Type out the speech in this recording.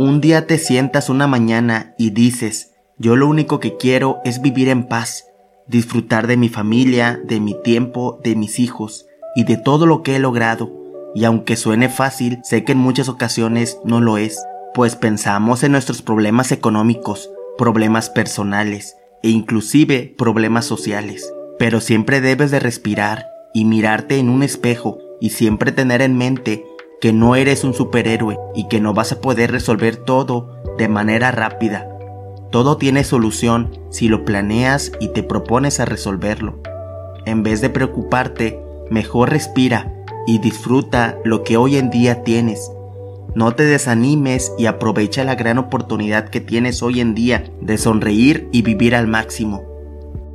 Un día te sientas una mañana y dices, yo lo único que quiero es vivir en paz, disfrutar de mi familia, de mi tiempo, de mis hijos y de todo lo que he logrado. Y aunque suene fácil, sé que en muchas ocasiones no lo es, pues pensamos en nuestros problemas económicos, problemas personales e inclusive problemas sociales. Pero siempre debes de respirar y mirarte en un espejo y siempre tener en mente que no eres un superhéroe y que no vas a poder resolver todo de manera rápida. Todo tiene solución si lo planeas y te propones a resolverlo. En vez de preocuparte, mejor respira y disfruta lo que hoy en día tienes. No te desanimes y aprovecha la gran oportunidad que tienes hoy en día de sonreír y vivir al máximo.